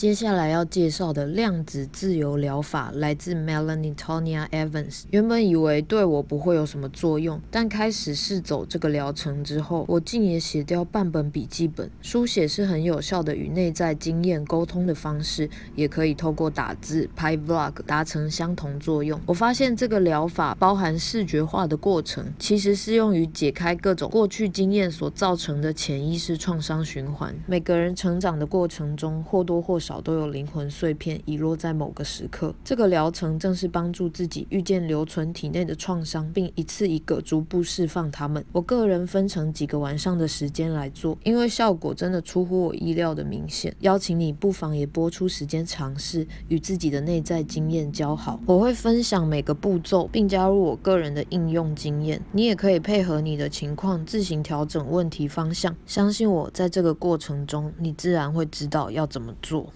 接下来要介绍的量子自由疗法来自 Melanie Tonya Evans。原本以为对我不会有什么作用，但开始试走这个疗程之后，我竟也写掉半本笔记本。书写是很有效的与内在经验沟通的方式，也可以透过打字、拍 Vlog 达成相同作用。我发现这个疗法包含视觉化的过程，其实适用于解开各种过去经验所造成的潜意识创伤循环。每个人成长的过程中，或多或少少都有灵魂碎片遗落在某个时刻。这个疗程正是帮助自己遇见留存体内的创伤，并一次一个逐步释放它们。我个人分成几个晚上的时间来做，因为效果真的出乎我意料的明显。邀请你不妨也拨出时间尝试与自己的内在经验交好。我会分享每个步骤，并加入我个人的应用经验。你也可以配合你的情况自行调整问题方向。相信我在这个过程中，你自然会知道要怎么做。